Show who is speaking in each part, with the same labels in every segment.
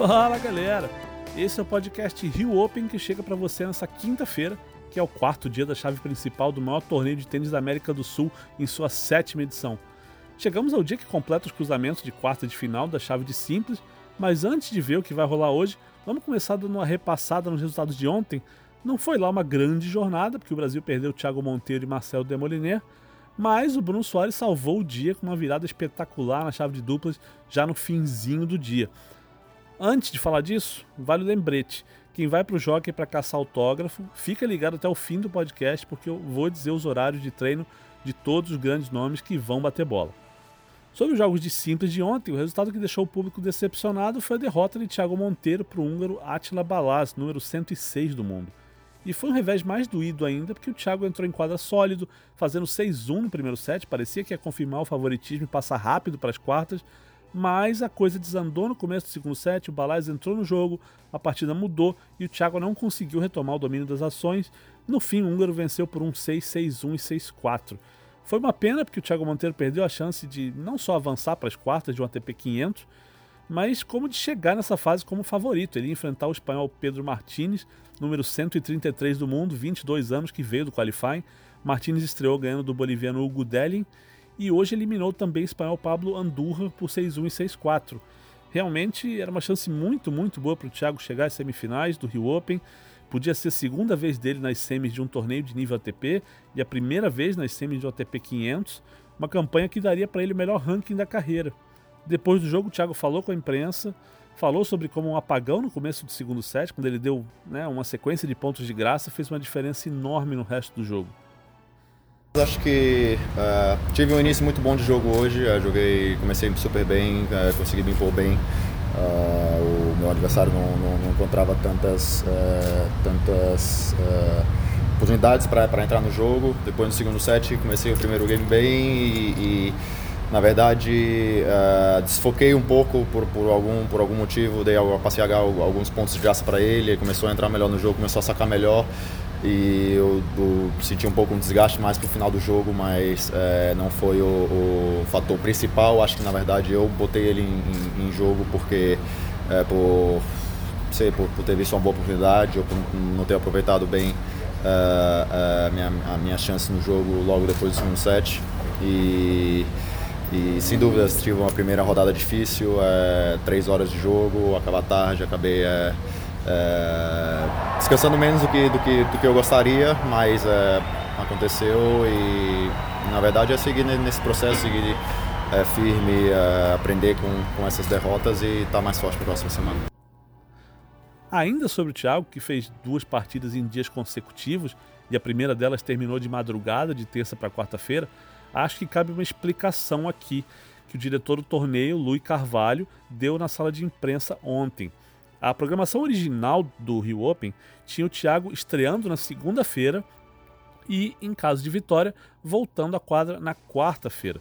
Speaker 1: Fala galera! Esse é o podcast Rio Open que chega para você nessa quinta-feira, que é o quarto dia da chave principal do maior torneio de tênis da América do Sul em sua sétima edição. Chegamos ao dia que completa os cruzamentos de quarta de final da chave de simples, mas antes de ver o que vai rolar hoje, vamos começar dando uma repassada nos resultados de ontem. Não foi lá uma grande jornada, porque o Brasil perdeu Thiago Monteiro e Marcelo Demoliner, mas o Bruno Soares salvou o dia com uma virada espetacular na chave de duplas já no finzinho do dia. Antes de falar disso, vale o lembrete. Quem vai para o jockey para caçar autógrafo, fica ligado até o fim do podcast, porque eu vou dizer os horários de treino de todos os grandes nomes que vão bater bola. Sobre os jogos de simples de ontem, o resultado que deixou o público decepcionado foi a derrota de Thiago Monteiro para o húngaro Attila Balaz, número 106 do mundo. E foi um revés mais doído ainda, porque o Thiago entrou em quadra sólido, fazendo 6-1 no primeiro set, parecia que ia confirmar o favoritismo e passar rápido para as quartas, mas a coisa desandou no começo do segundo set, o Balaz entrou no jogo, a partida mudou e o Thiago não conseguiu retomar o domínio das ações. No fim, o húngaro venceu por um 6-6-1 e 6-4. Foi uma pena porque o Thiago Monteiro perdeu a chance de não só avançar para as quartas de um ATP 500, mas como de chegar nessa fase como favorito. Ele ia enfrentar o espanhol Pedro Martínez, número 133 do mundo, 22 anos, que veio do qualifying. Martínez estreou ganhando do boliviano Hugo Delin e hoje eliminou também o espanhol Pablo Andurra por 6-1 e 6-4. Realmente era uma chance muito, muito boa para o Thiago chegar às semifinais do Rio Open. Podia ser a segunda vez dele nas semis de um torneio de nível ATP e a primeira vez nas semis do ATP 500, uma campanha que daria para ele o melhor ranking da carreira. Depois do jogo, o Thiago falou com a imprensa, falou sobre como um apagão no começo do segundo set, quando ele deu né, uma sequência de pontos de graça, fez uma diferença enorme no resto do jogo.
Speaker 2: Acho que uh, tive um início muito bom de jogo hoje. Uh, joguei, comecei super bem, uh, consegui me impor bem. o meu adversário não, não, não encontrava tantas, tantas oportunidades para entrar no jogo. Depois no segundo set comecei o primeiro game bem e, e na verdade desfoquei um pouco por, por, algum, por algum motivo, dei passei alguns pontos de graça para ele, ele começou a entrar melhor no jogo, começou a sacar melhor e eu, senti um pouco um desgaste mais pro final do jogo, mas é, não foi o, o, fator principal. Acho que na verdade eu botei ele em, em, em jogo porque é, por, sei, por, por, ter visto uma boa oportunidade ou por não ter aproveitado bem é, a, minha, a minha chance no jogo logo depois do segundo set. E, e sem dúvidas tive uma primeira rodada difícil, é, três horas de jogo, acabar tarde, acabei é, descansando menos do que, do, que, do que eu gostaria, mas é, aconteceu e na verdade é seguir nesse processo, seguir é, firme, é, aprender com, com essas derrotas e estar tá mais forte para a próxima semana.
Speaker 1: Ainda sobre o Thiago, que fez duas partidas em dias consecutivos e a primeira delas terminou de madrugada, de terça para quarta-feira, acho que cabe uma explicação aqui que o diretor do torneio, Luiz Carvalho, deu na sala de imprensa ontem. A programação original do Rio Open tinha o Thiago estreando na segunda-feira e, em caso de vitória, voltando à quadra na quarta-feira.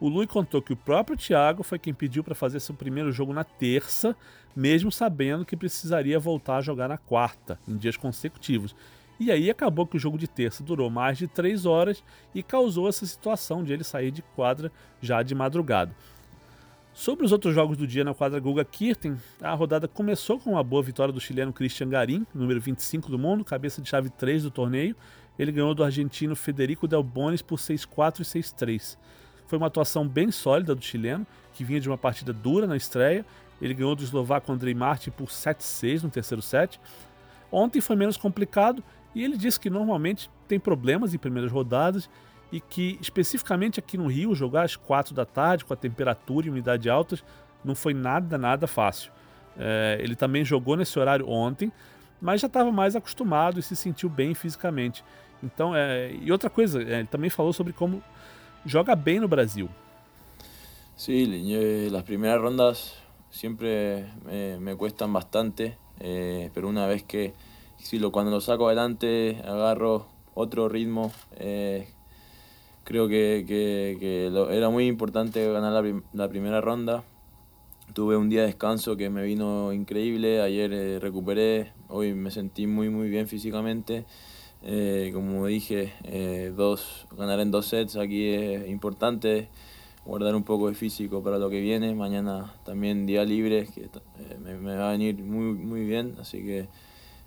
Speaker 1: O Lui contou que o próprio Thiago foi quem pediu para fazer seu primeiro jogo na terça, mesmo sabendo que precisaria voltar a jogar na quarta, em dias consecutivos. E aí acabou que o jogo de terça durou mais de três horas e causou essa situação de ele sair de quadra já de madrugada. Sobre os outros jogos do dia na quadra Guga Kirten, a rodada começou com uma boa vitória do chileno Christian Garim, número 25 do mundo, cabeça de chave 3 do torneio. Ele ganhou do argentino Federico Del Bonis por 6-4 e 6-3. Foi uma atuação bem sólida do chileno, que vinha de uma partida dura na estreia. Ele ganhou do eslovaco Andrei Martin por 7-6 no terceiro set. Ontem foi menos complicado e ele disse que normalmente tem problemas em primeiras rodadas e que, especificamente aqui no Rio, jogar às quatro da tarde com a temperatura e umidade altas não foi nada, nada fácil. É, ele também jogou nesse horário ontem, mas já estava mais acostumado e se sentiu bem fisicamente. Então, é, e outra coisa, é, ele também falou sobre como joga bem no Brasil.
Speaker 3: Sí, eh, las primeras rondas siempre me, me cuestan bastante, eh, pero una vez que si lo, cuando lo saco adelante agarro otro ritmo, eh, Creo que, que, que lo, era muy importante ganar la, la, primera ronda. Tuve un día de descanso que me vino increíble. Ayer eh, recuperé, hoy me sentí muy muy bien físicamente. Eh, como dije, eh, dos, ganar en dos sets aquí es importante. guardar un poco de físico para lo que viene. Mañana también día libre, que eh, me, va a venir muy, muy bien. Así que,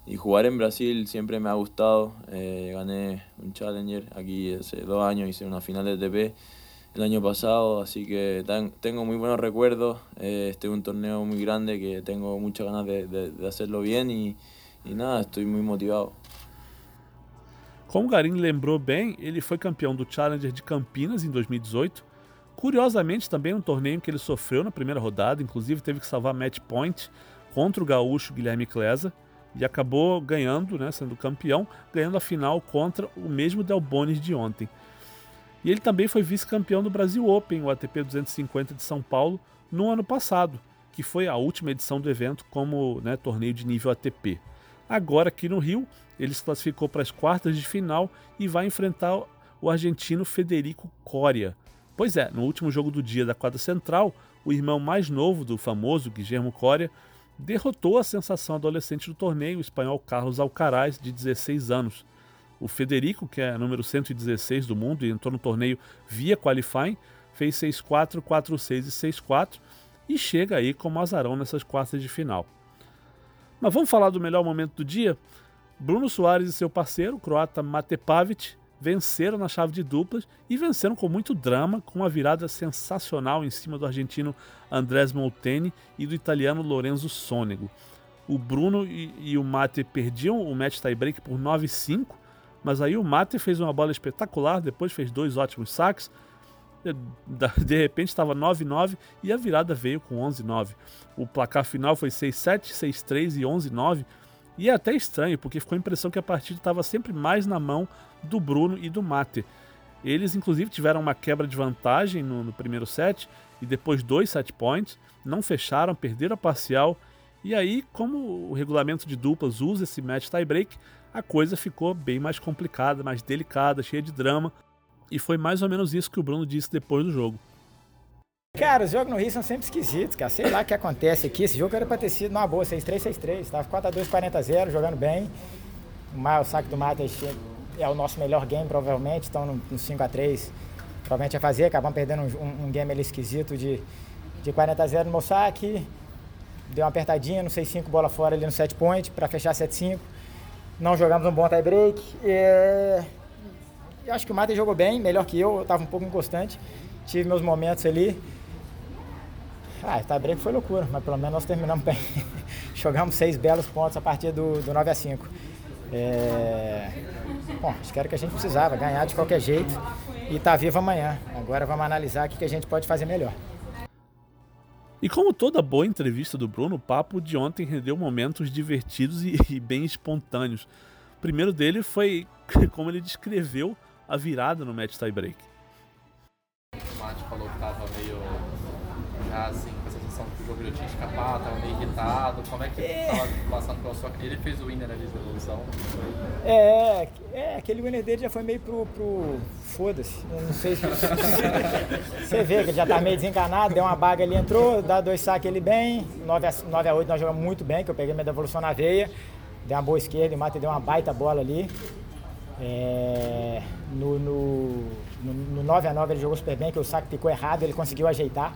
Speaker 3: y jugar en Brasil siempre me ha gustado. Eh, gané un Challenger aquí hace dos años, hice una final de TP el año pasado, así que tengo muy buenos recuerdos. Eh, este es un torneo muy grande que tengo muchas ganas de, de, de hacerlo bien y, e nada, estou muito motivado.
Speaker 1: Como Garim lembrou bem, ele foi campeão do Challenger de Campinas em 2018. Curiosamente, também um torneio que ele sofreu na primeira rodada, inclusive teve que salvar match point contra o gaúcho Guilherme Klesa e acabou ganhando, né, sendo campeão, ganhando a final contra o mesmo Del Bonis de ontem. E ele também foi vice-campeão do Brasil Open, o ATP 250 de São Paulo, no ano passado, que foi a última edição do evento como né, torneio de nível ATP. Agora, aqui no Rio, ele se classificou para as quartas de final e vai enfrentar o argentino Federico Coria. Pois é, no último jogo do dia da quadra central, o irmão mais novo do famoso Guillermo Coria derrotou a sensação adolescente do torneio, o espanhol Carlos Alcaraz, de 16 anos. O Federico, que é número 116 do mundo e entrou no torneio via qualifying, fez 6-4, 4-6 e 6-4 e chega aí como azarão nessas quartas de final. Mas vamos falar do melhor momento do dia? Bruno Soares e seu parceiro, o croata Mate Pavic, venceram na chave de duplas e venceram com muito drama, com uma virada sensacional em cima do argentino Andrés Molteni e do italiano Lorenzo Sonego. O Bruno e, e o Mate perdiam o match tiebreak por 9-5, mas aí o Mate fez uma bola espetacular, depois fez dois ótimos saques, de repente estava 9-9 e a virada veio com 11-9. O placar final foi 6-7, 6-3 e 11-9. E é até estranho, porque ficou a impressão que a partida estava sempre mais na mão do Bruno e do Mate. Eles, inclusive, tiveram uma quebra de vantagem no, no primeiro set e depois dois set points, não fecharam, perderam a parcial. E aí, como o regulamento de duplas usa esse match tie-break, a coisa ficou bem mais complicada, mais delicada, cheia de drama. E foi mais ou menos isso que o Bruno disse depois do jogo.
Speaker 4: Cara, os jogos no Rio são sempre esquisitos, cara. Sei lá o que acontece aqui. Esse jogo era pra ter sido numa boa, 6-3, 6-3. Tava 4x2, 40-0, jogando bem. O, saque do Mata é o nosso melhor game, provavelmente. Então, no, no 5x3, provavelmente ia fazer. Acabamos perdendo um, um game ali esquisito de, de 40-0 no meu saque. Deu uma apertadinha no 6-5, bola fora ali no set point, pra fechar 7-5. Não jogamos um bom tie break. É... Eu acho que o Mata jogou bem, melhor que eu. Eu tava um pouco inconstante. Tive meus momentos ali. Ah, o break foi loucura, mas pelo menos nós terminamos bem. Jogamos seis belos pontos a partir do, do 9 a 5. É... Bom, acho que era o que a gente precisava, ganhar de qualquer jeito e estar tá vivo amanhã. Agora vamos analisar o que a gente pode fazer melhor.
Speaker 1: E como toda boa entrevista do Bruno, o papo de ontem rendeu momentos divertidos e, e bem espontâneos. O primeiro dele foi como ele descreveu a virada no match tie break.
Speaker 5: O Mate falou que estava meio já assim, com a sensação que o jogo já tinha escapado, estava meio irritado. Como é que é. passando pela sua Ele fez o winner ali de evolução?
Speaker 4: É, é, aquele winner dele já foi meio pro. pro Foda-se, não sei se. Você vê que ele já tá meio desencanado, deu uma baga ali, entrou, dá dois saques ele bem. 9 a, 9 a 8 nós jogamos muito bem, que eu peguei minha devolução na veia. Deu uma boa esquerda, o Mate deu uma baita bola ali. É, no, no, no, no 9 a 9 ele jogou super bem, que o saque ficou errado, ele conseguiu ajeitar.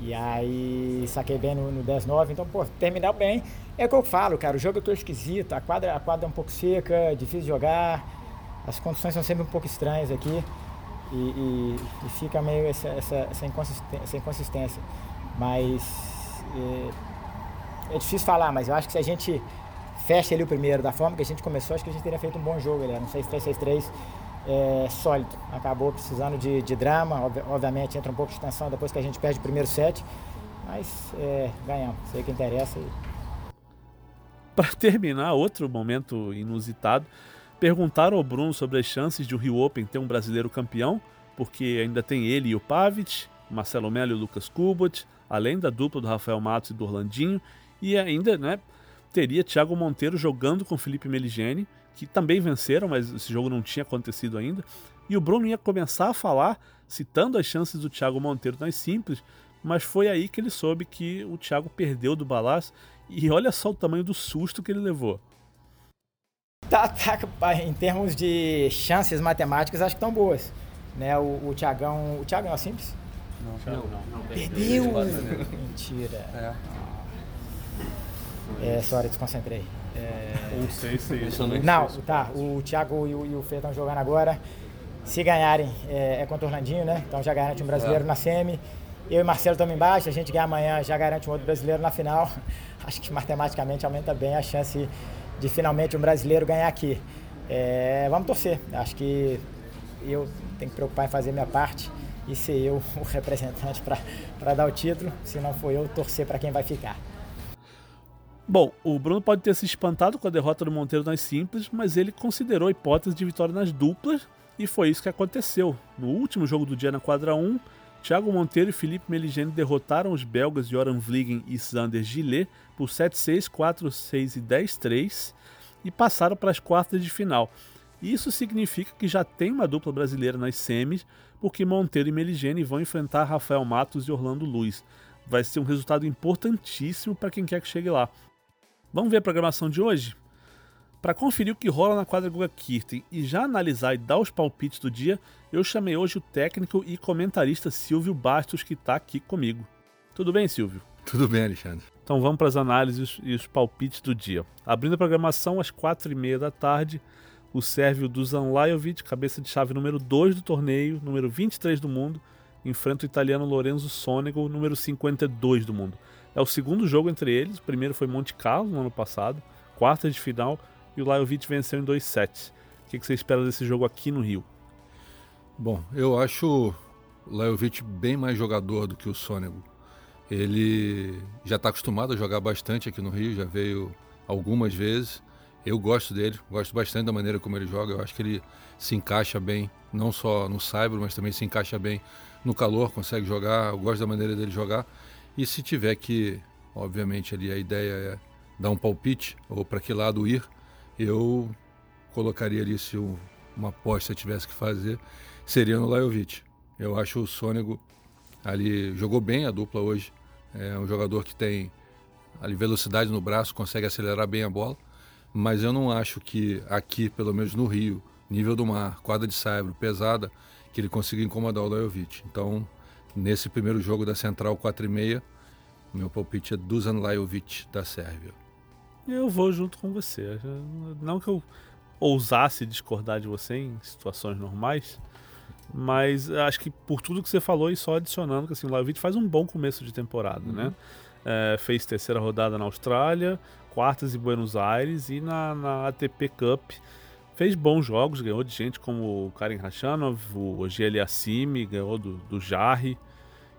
Speaker 4: E aí saquei bem no, no 10-9, então, pô, terminar bem. É o que eu falo, cara, o jogo eu tô esquisito, a quadra, a quadra é um pouco seca, difícil de jogar, as condições são sempre um pouco estranhas aqui e, e, e fica meio essa, essa, essa, inconsistência, essa inconsistência. Mas é, é, difícil falar, mas eu acho que se a gente fecha ali o primeiro da forma que a gente começou, acho que a gente teria feito um bom jogo, ele era um 6-3, 6-3 é, sólido. Acabou precisando de, de drama, ob obviamente entra um pouco de tensão depois que a gente perde o primeiro set, mas é, ganhamos, sei que interessa.
Speaker 1: Para terminar, outro momento inusitado, perguntaram ao Bruno sobre as chances de o Rio Open ter um brasileiro campeão, porque ainda tem ele e o Pavic, Marcelo Melo e o Lucas Kubot, além da dupla do Rafael Matos e do Orlandinho, e ainda né, teria Thiago Monteiro jogando com Felipe Meligeni, que também venceram, mas esse jogo não tinha acontecido ainda. E o Bruno ia começar a falar, citando as chances do Thiago Monteiro nas simples, mas foi aí que ele soube que o Thiago perdeu do Balas e olha só o tamanho do susto que ele levou.
Speaker 4: Tá, tá, em termos de chances matemáticas, acho que estão boas. Né? O, o Thiagão. O Thiagão é simples?
Speaker 5: Não, não.
Speaker 4: Perdeu! Mentira.
Speaker 5: É.
Speaker 4: É, sorry, desconcentrei. É...
Speaker 1: Um 6, 6.
Speaker 4: Não, tá. O Thiago e o, e o Fê estão jogando agora. Se ganharem, é, é contra o Orlandinho, né? Então já garante um brasileiro na semi. Eu e Marcelo estamos embaixo. A gente ganhar amanhã já garante um outro brasileiro na final. Acho que matematicamente aumenta bem a chance de finalmente um brasileiro ganhar aqui. É, vamos torcer. Acho que eu tenho que preocupar em fazer minha parte e ser eu o representante para dar o título. Se não for eu, torcer para quem vai ficar.
Speaker 1: Bom, o Bruno pode ter se espantado com a derrota do Monteiro nas simples, mas ele considerou a hipótese de vitória nas duplas e foi isso que aconteceu. No último jogo do dia na quadra 1, Thiago Monteiro e Felipe Meligeni derrotaram os belgas Joran Vliegen e Sander Gillet por 7-6, 4-6 e 10-3 e passaram para as quartas de final. Isso significa que já tem uma dupla brasileira nas semis, porque Monteiro e Meligeni vão enfrentar Rafael Matos e Orlando Luiz. Vai ser um resultado importantíssimo para quem quer que chegue lá. Vamos ver a programação de hoje? Para conferir o que rola na quadra Guga Kirten e já analisar e dar os palpites do dia, eu chamei hoje o técnico e comentarista Silvio Bastos, que está aqui comigo. Tudo bem, Silvio?
Speaker 6: Tudo bem, Alexandre.
Speaker 1: Então vamos para as análises e os palpites do dia. Abrindo a programação às quatro e meia da tarde, o sérvio Dusan Lajovic, cabeça de chave número 2 do torneio, número 23 do mundo, enfrenta o italiano Lorenzo Sonego, número 52 do mundo. É o segundo jogo entre eles. O primeiro foi Monte Carlo no ano passado, quarta de final, e o Lajovic venceu em 2 sets. O que você espera desse jogo aqui no Rio?
Speaker 6: Bom, eu acho o Lajovic bem mais jogador do que o Sonego. Ele já está acostumado a jogar bastante aqui no Rio, já veio algumas vezes. Eu gosto dele, gosto bastante da maneira como ele joga. Eu acho que ele se encaixa bem, não só no cyber, mas também se encaixa bem no calor, consegue jogar. Eu gosto da maneira dele jogar. E se tiver que, obviamente, ali a ideia é dar um palpite ou para que lado ir, eu colocaria ali se uma aposta tivesse que fazer, seria no Lajovic. Eu acho o Sônego ali jogou bem a dupla hoje. É um jogador que tem ali velocidade no braço, consegue acelerar bem a bola, mas eu não acho que aqui, pelo menos no Rio, nível do mar, quadra de saibro, pesada, que ele consiga incomodar o Lajovic. Então, Nesse primeiro jogo da Central 4 e meia, meu palpite é Dusan Lajovic, da Sérvia.
Speaker 1: Eu vou junto com você. Não que eu ousasse discordar de você em situações normais, mas acho que por tudo que você falou e só adicionando que assim, o Lajovic faz um bom começo de temporada, uhum. né? É, fez terceira rodada na Austrália, quartas em Buenos Aires e na, na ATP Cup fez bons jogos, ganhou de gente como o Karen Rachanov, o Ogiel Assimi, ganhou do, do Jarry.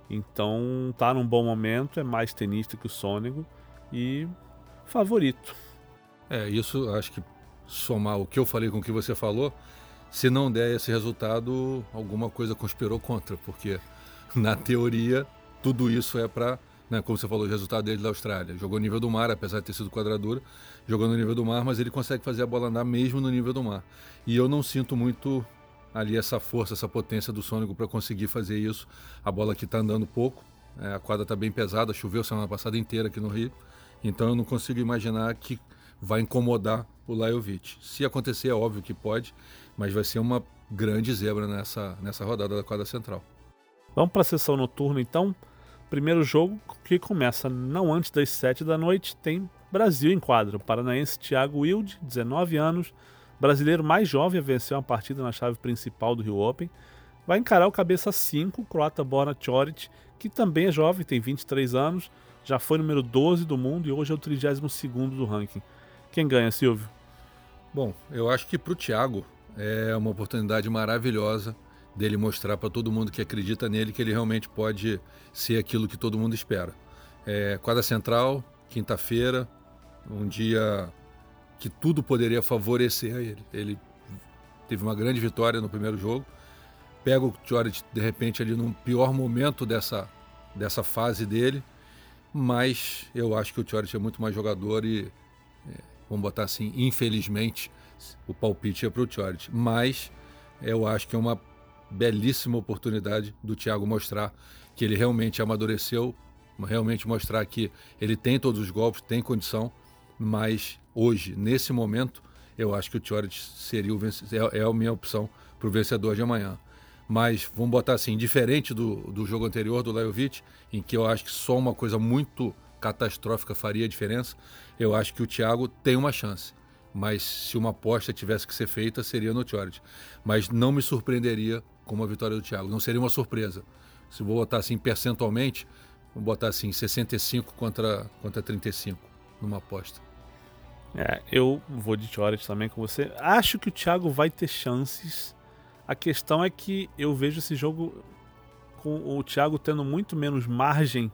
Speaker 1: Então tá num bom momento, é mais tenista que o Sônego e favorito.
Speaker 6: É, isso acho que somar o que eu falei com o que você falou, se não der esse resultado, alguma coisa conspirou contra, porque na teoria tudo isso é para, né, como você falou, o resultado dele da Austrália. Jogou no nível do mar, apesar de ter sido quadradura, jogou no nível do mar, mas ele consegue fazer a bola andar mesmo no nível do mar. E eu não sinto muito ali essa força, essa potência do Sônico para conseguir fazer isso. A bola aqui está andando pouco, é, a quadra está bem pesada, choveu semana passada inteira aqui no Rio, então eu não consigo imaginar que vai incomodar o Lajovic. Se acontecer, é óbvio que pode, mas vai ser uma grande zebra nessa, nessa rodada da quadra central.
Speaker 1: Vamos para a sessão noturna então. Primeiro jogo que começa não antes das 7 da noite, tem Brasil em quadra. O paranaense Thiago Wilde, 19 anos, brasileiro mais jovem a vencer uma partida na chave principal do Rio Open, vai encarar o cabeça 5, o croata Borna Choric, que também é jovem, tem 23 anos, já foi número 12 do mundo e hoje é o 32 do ranking. Quem ganha, Silvio?
Speaker 6: Bom, eu acho que para o Thiago é uma oportunidade maravilhosa dele mostrar para todo mundo que acredita nele que ele realmente pode ser aquilo que todo mundo espera. É, quadra Central, quinta-feira, um dia que tudo poderia favorecer a ele. Ele teve uma grande vitória no primeiro jogo, pega o Tjorit de repente ali num pior momento dessa, dessa fase dele, mas eu acho que o Tjorit é muito mais jogador e, é, vamos botar assim, infelizmente, o palpite é para o Tjorit. Mas eu acho que é uma belíssima oportunidade do Thiago mostrar que ele realmente amadureceu, realmente mostrar que ele tem todos os golpes, tem condição, mas hoje, nesse momento, eu acho que o Tjorit seria o vencedor, é, é a minha opção para o vencedor de amanhã. mas vamos botar assim, diferente do, do jogo anterior do Lajovic, em que eu acho que só uma coisa muito catastrófica faria diferença, eu acho que o Thiago tem uma chance. Mas se uma aposta tivesse que ser feita, seria no Tiorit. Mas não me surpreenderia com uma vitória do Thiago. Não seria uma surpresa. Se vou botar assim percentualmente, vou botar assim 65 contra, contra 35 numa aposta.
Speaker 1: É, eu vou de Tiorit também com você. Acho que o Thiago vai ter chances a questão é que eu vejo esse jogo com o Thiago tendo muito menos margem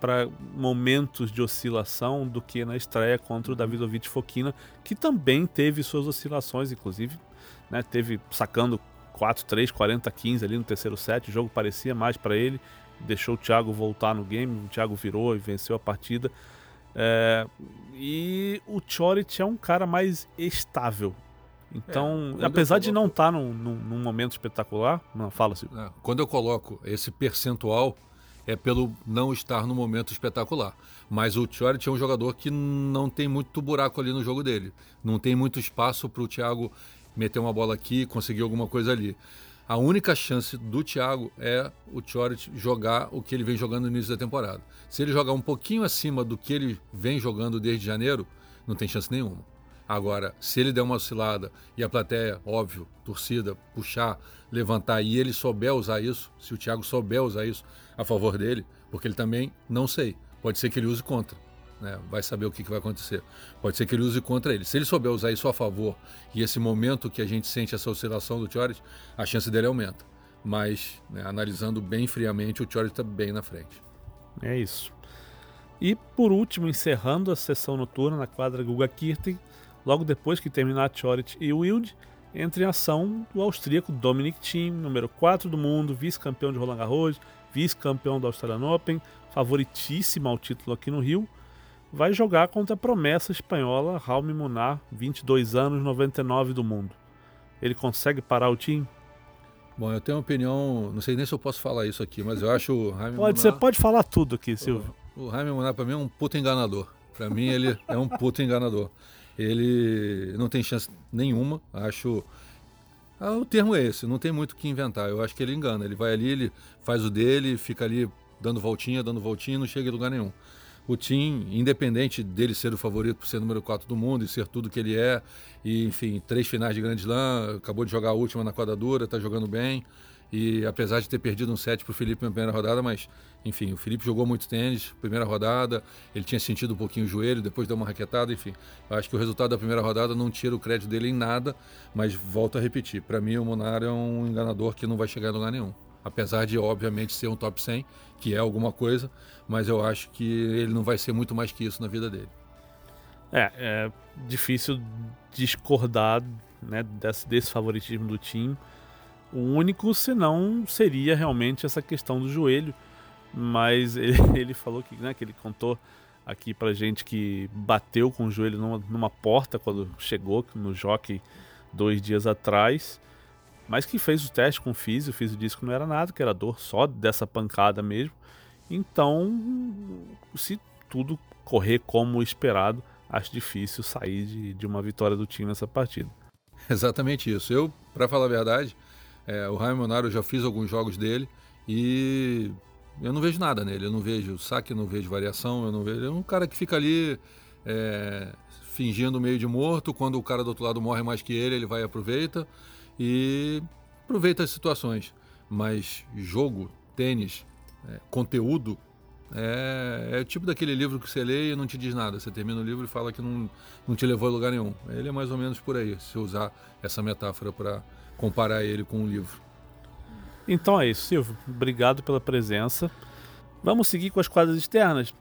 Speaker 1: para momentos de oscilação do que na estreia contra o Davidovich Fokina, que também teve suas oscilações, inclusive, né, teve sacando 4-3, 40-15 ali no terceiro set, o jogo parecia mais para ele, deixou o Thiago voltar no game, o Thiago virou e venceu a partida. É, e o Choric é um cara mais estável, então, é, apesar de não estar tá num, num, num, momento espetacular, não fala assim.
Speaker 6: É, quando eu coloco esse percentual é pelo não estar no momento espetacular. Mas o Tiorit é um jogador que não tem muito buraco ali no jogo dele. Não tem muito espaço para o Thiago meter uma bola aqui, conseguir alguma coisa ali. A única chance do Thiago é o Tiorit jogar o que ele vem jogando no início da temporada. Se ele jogar um pouquinho acima do que ele vem jogando desde janeiro, não tem chance nenhuma. Agora, se ele der uma oscilada e a plateia, óbvio, torcida, puxar, levantar e ele souber usar isso, se o Thiago souber usar isso a favor dele, porque ele também, não sei, pode ser que ele use contra. Né? Vai saber o que, que vai acontecer. Pode ser que ele use contra ele. Se ele souber usar isso a favor e esse momento que a gente sente essa oscilação do Tioret, a chance dele aumenta. Mas, né, analisando bem friamente, o Tioret está bem na frente.
Speaker 1: É isso. E por último, encerrando a sessão noturna na quadra Guga Kirten, Logo depois que terminar Chorit e Wild, entra em ação o austríaco Dominic Thiem, número 4 do mundo, vice-campeão de Roland Garros, vice-campeão da Australian Open, favoritíssimo ao título aqui no Rio, vai jogar contra a promessa espanhola Raul Munar, 22 anos, 99 do mundo. Ele consegue parar o time?
Speaker 6: Bom, eu tenho uma opinião, não sei nem se eu posso falar isso aqui, mas eu acho o
Speaker 1: Jaime Pode, Munar, você pode falar tudo aqui, Silvio.
Speaker 6: O, o Jaime Munar para mim é um puto enganador. Para mim ele é um puto enganador ele não tem chance nenhuma. Acho. Ah, o termo é esse, não tem muito o que inventar. Eu acho que ele engana. Ele vai ali, ele faz o dele, fica ali dando voltinha, dando voltinha, não chega em lugar nenhum. O Tim, independente dele ser o favorito por ser número 4 do mundo e ser tudo que ele é, e enfim, três finais de Grande Slam, acabou de jogar a última na quadra dura, está jogando bem. E apesar de ter perdido um set para o Felipe na primeira rodada, mas enfim, o Felipe jogou muito tênis, primeira rodada, ele tinha sentido um pouquinho o joelho, depois deu uma raquetada, enfim. Acho que o resultado da primeira rodada não tira o crédito dele em nada, mas volto a repetir, para mim o Monar é um enganador que não vai chegar em lugar nenhum. Apesar de, obviamente, ser um top 100, que é alguma coisa, mas eu acho que ele não vai ser muito mais que isso na vida dele.
Speaker 1: É, é difícil discordar né, desse, desse favoritismo do time o único, senão, seria realmente essa questão do joelho. Mas ele, ele falou que, né, que ele contou aqui pra gente que bateu com o joelho numa, numa porta quando chegou no jockey dois dias atrás. Mas que fez o teste com o físio, o físio disse que não era nada, que era dor só dessa pancada mesmo. Então, se tudo correr como esperado, acho difícil sair de, de uma vitória do time nessa partida.
Speaker 6: Exatamente isso. Eu, para falar a verdade, é, o Monaro, eu já fiz alguns jogos dele e eu não vejo nada nele. Eu não vejo saque, eu não vejo variação, eu não vejo. É um cara que fica ali é, fingindo meio de morto. Quando o cara do outro lado morre mais que ele, ele vai e aproveita e aproveita as situações. Mas jogo, tênis, é, conteúdo, é, é, o tipo daquele livro que você lê e não te diz nada. Você termina o livro e fala que não, não te levou a lugar nenhum. Ele é mais ou menos por aí, se usar essa metáfora para comparar ele com um livro.
Speaker 1: Então é isso, Silvio. Obrigado pela presença. Vamos seguir com as quadras externas.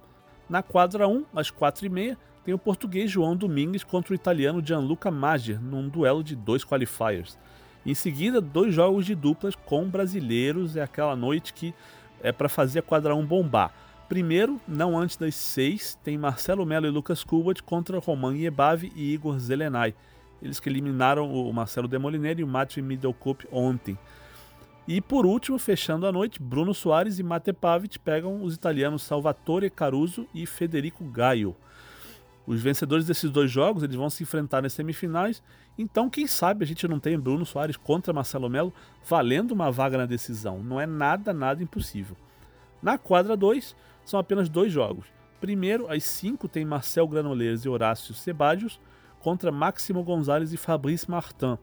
Speaker 1: Na quadra 1, às 4h30, tem o português João Domingues contra o italiano Gianluca Maggi, num duelo de dois qualifiers. Em seguida, dois jogos de duplas com brasileiros. É aquela noite que é para fazer a quadra 1 bombar. Primeiro, não antes das 6, tem Marcelo Melo e Lucas Kubot contra Roman Iebavi e Igor Zelenay. Eles que eliminaram o Marcelo Demoliner e o Matthew Middlecup ontem. E por último, fechando a noite, Bruno Soares e Mate Pavic pegam os italianos Salvatore Caruso e Federico Gaio. Os vencedores desses dois jogos eles vão se enfrentar nas semifinais, então quem sabe a gente não tem Bruno Soares contra Marcelo Melo valendo uma vaga na decisão. Não é nada, nada impossível. Na quadra 2, são apenas dois jogos. Primeiro, às 5 tem Marcel Granollers e Horácio Sebadios contra Máximo Gonzalez e Fabrice Martin.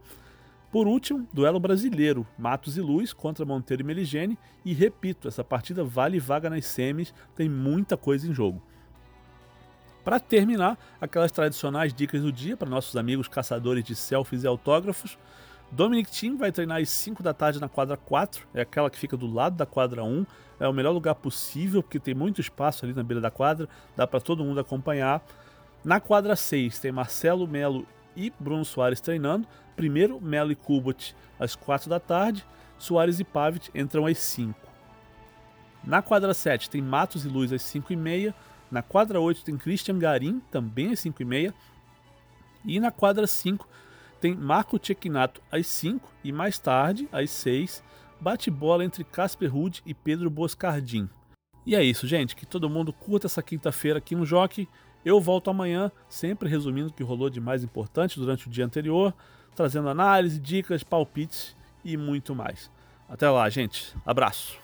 Speaker 1: Por último, duelo brasileiro, Matos e Luz contra Monteiro e Meligene, e repito, essa partida vale vaga nas semis, tem muita coisa em jogo. Para terminar, aquelas tradicionais dicas do dia para nossos amigos caçadores de selfies e autógrafos. Dominic Thiem vai treinar às 5 da tarde na quadra 4, é aquela que fica do lado da quadra 1, é o melhor lugar possível porque tem muito espaço ali na beira da quadra, dá para todo mundo acompanhar. Na quadra 6 tem Marcelo Melo e Bruno Soares treinando. Primeiro, Melo e Kubot às 4 da tarde. Soares e Pavic entram às 5. Na quadra 7 tem Matos e Luz às 5 e meia. Na quadra 8 tem Christian Garim, também às 5 e meia. E na quadra 5 tem Marco Cecchinato às 5 e mais tarde, às 6, bate-bola entre Casper Ruud e Pedro Boscardin. E é isso, gente. Que todo mundo curta essa quinta-feira aqui no Jockey. Eu volto amanhã, sempre resumindo o que rolou de mais importante durante o dia anterior, trazendo análise, dicas, palpites e muito mais. Até lá, gente. Abraço.